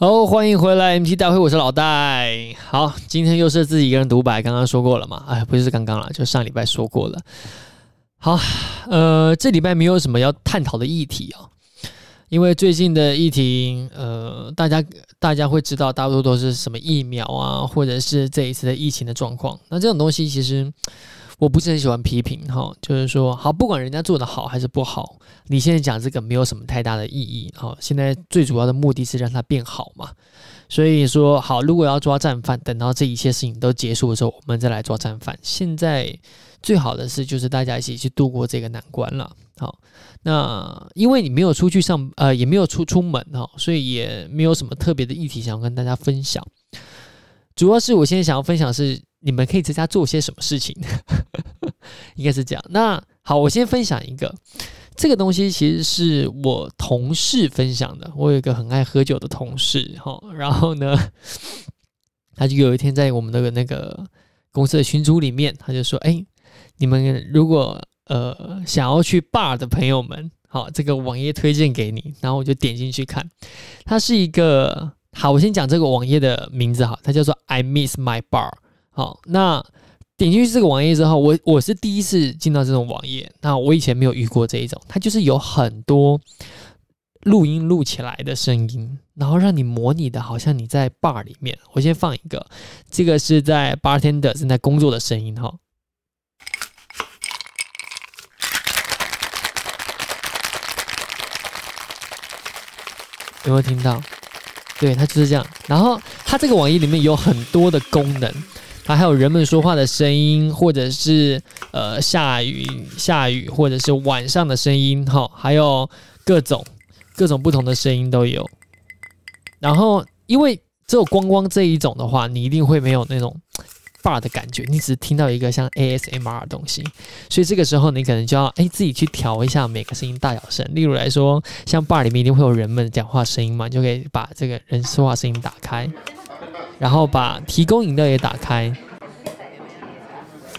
好，欢迎回来 MT 大会，我是老戴。好，今天又是自己一个人独白，刚刚说过了嘛？哎，不是刚刚了，就上礼拜说过了。好，呃，这礼拜没有什么要探讨的议题啊，因为最近的议题，呃，大家大家会知道，大多都是什么疫苗啊，或者是这一次的疫情的状况。那这种东西其实。我不是很喜欢批评哈，就是说，好，不管人家做得好还是不好，你现在讲这个没有什么太大的意义哈。现在最主要的目的是让它变好嘛，所以说，好，如果要抓战犯，等到这一切事情都结束的时候，我们再来抓战犯。现在最好的是，就是大家一起去度过这个难关了。好，那因为你没有出去上，呃，也没有出出门哈，所以也没有什么特别的议题想要跟大家分享。主要是我现在想要分享是。你们可以在家做些什么事情？应该是这样。那好，我先分享一个，这个东西其实是我同事分享的。我有一个很爱喝酒的同事，哈，然后呢，他就有一天在我们的那个公司的群组里面，他就说：“哎，你们如果呃想要去 bar 的朋友们，好，这个网页推荐给你。”然后我就点进去看，它是一个好，我先讲这个网页的名字哈，它叫做 I Miss My Bar。好，那点进去这个网页之后，我我是第一次进到这种网页。那我以前没有遇过这一种，它就是有很多录音录起来的声音，然后让你模拟的好像你在 bar 里面。我先放一个，这个是在 bartender 正在工作的声音哈。有没有听到？对，它就是这样。然后它这个网页里面有很多的功能。它还有人们说话的声音，或者是呃下雨下雨，或者是晚上的声音，哈，还有各种各种不同的声音都有。然后，因为只有光光这一种的话，你一定会没有那种 bar 的感觉，你只是听到一个像 ASMR 的东西，所以这个时候你可能就要哎自己去调一下每个声音大小声。例如来说，像 bar 里面一定会有人们讲话声音嘛，你就可以把这个人说话声音打开。然后把提供饮料也打开，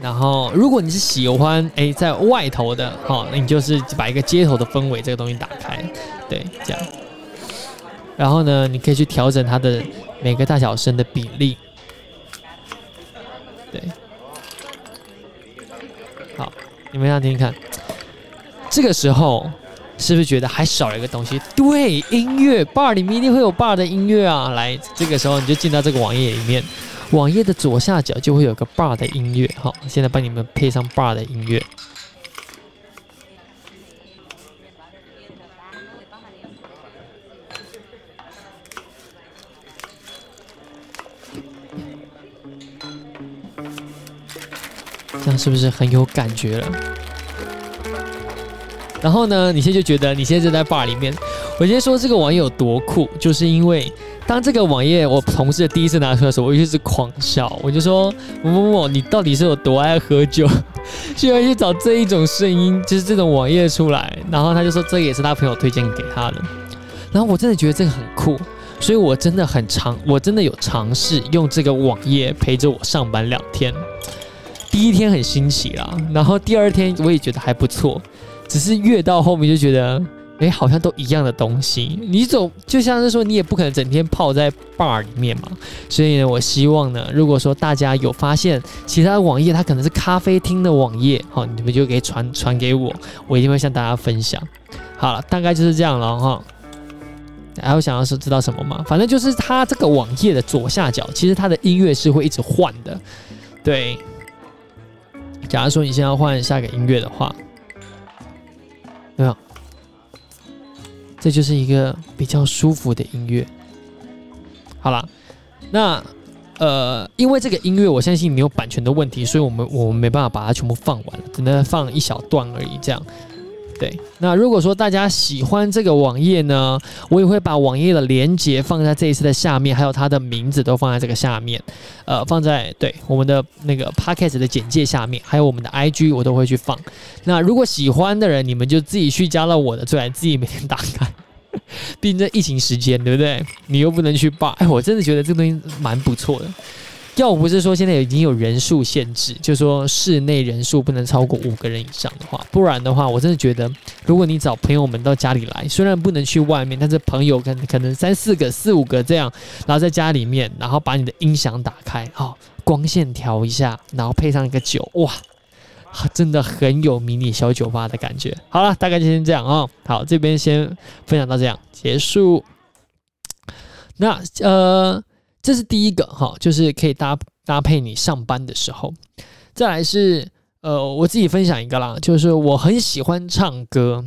然后如果你是喜欢诶在外头的哈，那你就是把一个街头的氛围这个东西打开，对，这样。然后呢，你可以去调整它的每个大小声的比例，对。好，你们想听听看，这个时候。是不是觉得还少了一个东西？对，音乐 bar 里面一定会有 bar 的音乐啊！来，这个时候你就进到这个网页里面，网页的左下角就会有个 bar 的音乐。好，现在帮你们配上 bar 的音乐。这样是不是很有感觉了？然后呢，你现在就觉得你现在就在 bar 里面。我先说这个网页有多酷，就是因为当这个网页我同事第一次拿出来的时候，我就一直狂笑。我就说某某某，你到底是有多爱喝酒，居然去找这一种声音，就是这种网页出来。然后他就说这也是他朋友推荐给他的。然后我真的觉得这个很酷，所以我真的很尝，我真的有尝试用这个网页陪着我上班两天。第一天很新奇啦，然后第二天我也觉得还不错。只是越到后面就觉得，哎，好像都一样的东西。你总就像是说，你也不可能整天泡在 bar 里面嘛。所以呢，我希望呢，如果说大家有发现其他的网页，它可能是咖啡厅的网页，好，你们就可以传传给我，我一定会向大家分享。好了，大概就是这样了哈。还有想要是知道什么吗？反正就是它这个网页的左下角，其实它的音乐是会一直换的。对，假如说你现在要换下个音乐的话。没有，这就是一个比较舒服的音乐。好了，那呃，因为这个音乐我相信没有版权的问题，所以我们我们没办法把它全部放完，只能放一小段而已，这样。对，那如果说大家喜欢这个网页呢，我也会把网页的连接放在这一次的下面，还有它的名字都放在这个下面，呃，放在对我们的那个 podcast 的简介下面，还有我们的 IG 我都会去放。那如果喜欢的人，你们就自己去加了我的，最爱自己每天打开。毕竟这疫情时间，对不对？你又不能去 bar，哎，我真的觉得这个东西蛮不错的。要不是说现在已经有人数限制，就是说室内人数不能超过五个人以上的话，不然的话，我真的觉得，如果你找朋友们到家里来，虽然不能去外面，但是朋友可能可能三四个、四五个这样，然后在家里面，然后把你的音响打开，好、光线调一下，然后配上一个酒，哇，真的很有迷你小酒吧的感觉。好了，大概就先这样啊、好，这边先分享到这样结束。那呃。这是第一个哈，就是可以搭搭配你上班的时候。再来是呃，我自己分享一个啦，就是我很喜欢唱歌。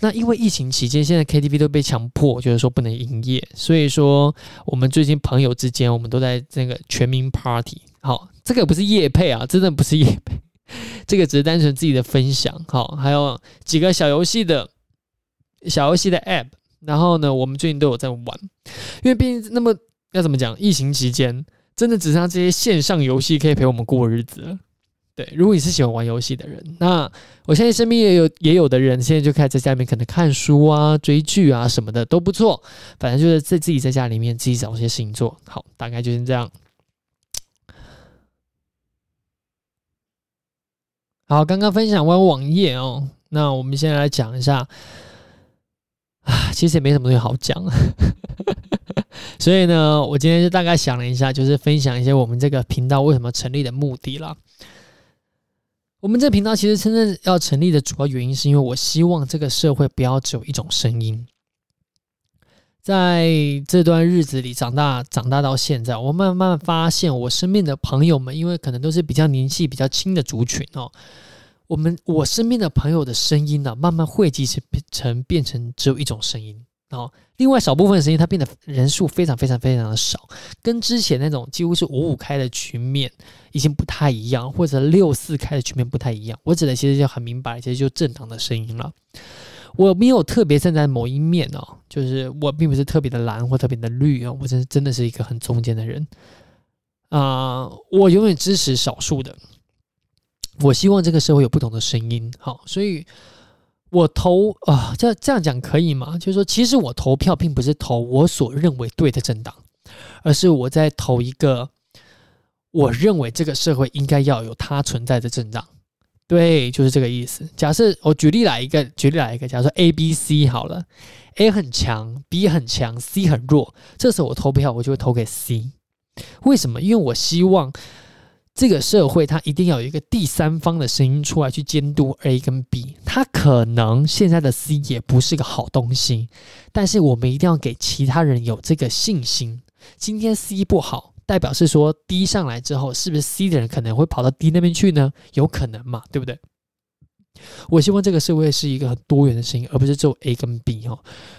那因为疫情期间，现在 KTV 都被强迫，就是说不能营业，所以说我们最近朋友之间，我们都在那个全民 Party。好，这个不是夜配啊，真的不是夜配，这个只是单纯自己的分享。好，还有几个小游戏的小游戏的 App，然后呢，我们最近都有在玩，因为毕竟那么。要怎么讲？疫情期间，真的只剩下这些线上游戏可以陪我们过日子了。对，如果你是喜欢玩游戏的人，那我相信身边也有也有的人，现在就开始在家里面可能看书啊、追剧啊什么的都不错。反正就是在自己在家里面自己找些事情做。好，大概就是这样。好，刚刚分享完网页哦，那我们现在来讲一下。啊，其实也没什么东西好讲。所以呢，我今天就大概想了一下，就是分享一些我们这个频道为什么成立的目的啦。我们这频道其实真正要成立的主要原因，是因为我希望这个社会不要只有一种声音。在这段日子里长大，长大到现在，我慢慢发现，我身边的朋友们，因为可能都是比较年纪比较轻的族群哦，我们我身边的朋友的声音呢、慢慢汇集成成变成只有一种声音。哦，另外少部分声音，它变得人数非常非常非常的少，跟之前那种几乎是五五开的局面已经不太一样，或者六四开的局面不太一样。我指的其实就很明白，其实就政党的声音了。我没有特别站在某一面哦，就是我并不是特别的蓝或特别的绿哦，我真真的是一个很中间的人啊，我永远支持少数的，我希望这个社会有不同的声音。好，所以。我投啊，这这样讲可以吗？就是说，其实我投票并不是投我所认为对的政党，而是我在投一个我认为这个社会应该要有它存在的政党。对，就是这个意思。假设我举例来一个，举例来一个，假如说 A、B、C 好了，A 很强，B 很强，C 很弱，这时候我投票，我就会投给 C。为什么？因为我希望。这个社会，它一定要有一个第三方的声音出来去监督 A 跟 B。它可能现在的 C 也不是个好东西，但是我们一定要给其他人有这个信心。今天 C 不好，代表是说 D 上来之后，是不是 C 的人可能会跑到 D 那边去呢？有可能嘛，对不对？我希望这个社会是一个很多元的声音，而不是只有 A 跟 B 哦。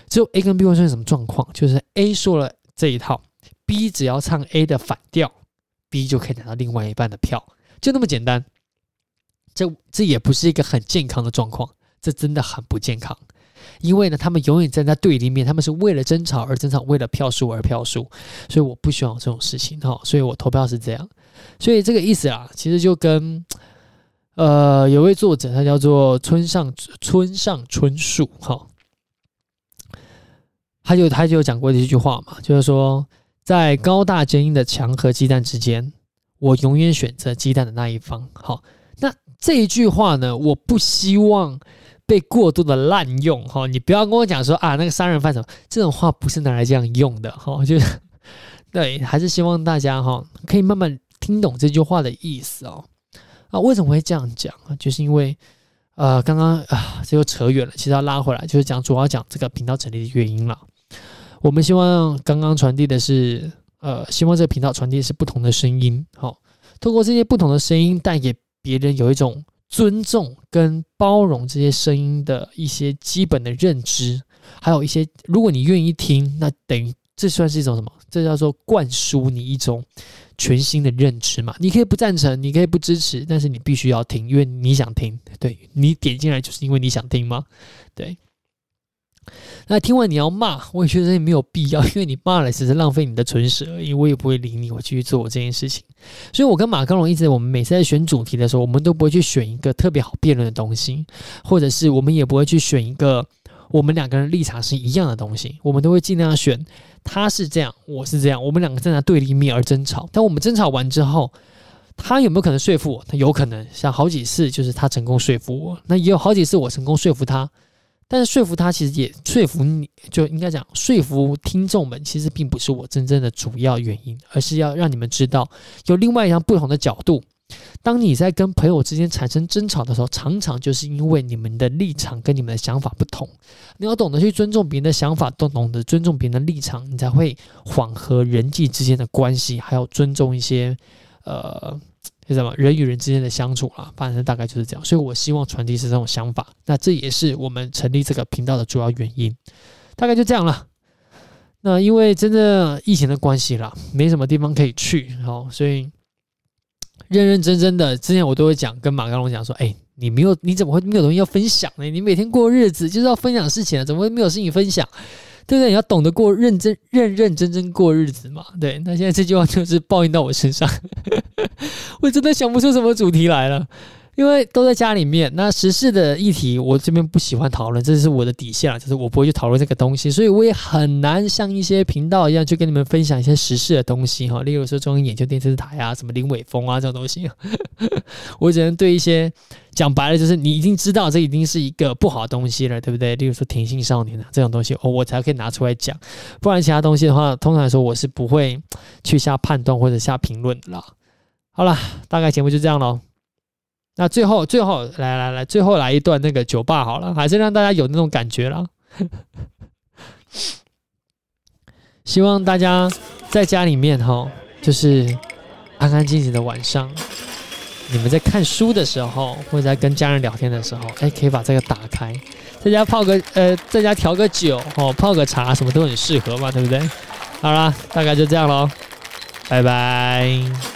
只有 A 跟 B 会出现什么状况？就是 A 说了这一套，B 只要唱 A 的反调。B 就可以拿到另外一半的票，就那么简单。这这也不是一个很健康的状况，这真的很不健康。因为呢，他们永远站在对立面，他们是为了争吵而争吵，为了票数而票数。所以我不希望这种事情哈，所以我投票是这样。所以这个意思啊，其实就跟呃有位作者，他叫做村上村上春树哈，他就他就讲过这句话嘛，就是说。在高大坚硬的墙和鸡蛋之间，我永远选择鸡蛋的那一方。好，那这一句话呢，我不希望被过度的滥用。哈，你不要跟我讲说啊，那个杀人犯什么这种话不是拿来这样用的。哈，就是 对，还是希望大家哈可以慢慢听懂这句话的意思哦。啊，为什么会这样讲啊？就是因为呃，刚刚啊，这又扯远了。其实要拉回来，就是讲主要讲这个频道成立的原因了。我们希望刚刚传递的是，呃，希望这个频道传递的是不同的声音，好，透过这些不同的声音，带给别人有一种尊重跟包容这些声音的一些基本的认知，还有一些，如果你愿意听，那等于这算是一种什么？这叫做灌输你一种全新的认知嘛？你可以不赞成，你可以不支持，但是你必须要听，因为你想听，对，你点进来就是因为你想听吗？对。那听完你要骂，我也觉得也没有必要，因为你骂了只是浪费你的唇舌而已，我也不会理你，我继续做我这件事情。所以，我跟马克龙一直，我们每次在选主题的时候，我们都不会去选一个特别好辩论的东西，或者是我们也不会去选一个我们两个人立场是一样的东西，我们都会尽量选他是这样，我是这样，我们两个站在对立面而争吵。但我们争吵完之后，他有没有可能说服我？他有可能，像好几次就是他成功说服我，那也有好几次我成功说服他。但是说服他其实也说服你，就应该讲说服听众们，其实并不是我真正的主要原因，而是要让你们知道有另外一样不同的角度。当你在跟朋友之间产生争吵的时候，常常就是因为你们的立场跟你们的想法不同。你要懂得去尊重别人的想法，都懂得尊重别人的立场，你才会缓和人际之间的关系，还有尊重一些呃。是什么人与人之间的相处啊，反正大概就是这样。所以我希望传递是这种想法，那这也是我们成立这个频道的主要原因。大概就这样了。那因为真的疫情的关系啦，没什么地方可以去，好，所以认认真真的，之前我都会讲，跟马刚龙讲说，哎，你没有，你怎么会没有东西要分享呢？你每天过日子就是要分享事情啊，怎么会没有事情分享？对不对？你要懂得过认真、认认真真过日子嘛。对，那现在这句话就是报应到我身上，我真的想不出什么主题来了。因为都在家里面，那时事的议题我这边不喜欢讨论，这是我的底线啊，就是我不会去讨论这个东西，所以我也很难像一些频道一样去跟你们分享一些时事的东西哈，例如说中央研究电视台啊，什么林伟峰啊这种东西，我只能对一些讲白了，就是你已经知道这已经是一个不好的东西了，对不对？例如说甜心少年啊这种东西，哦，我才可以拿出来讲，不然其他东西的话，通常来说我是不会去下判断或者下评论的啦。好了，大概节目就这样喽。那最后，最后来来来，最后来一段那个酒吧好了，还是让大家有那种感觉了。希望大家在家里面哈，就是安安静静的晚上，你们在看书的时候，或者在跟家人聊天的时候，哎，可以把这个打开，在家泡个呃，在家调个酒哦，泡个茶，什么都很适合嘛，对不对？好啦，大概就这样喽，拜拜。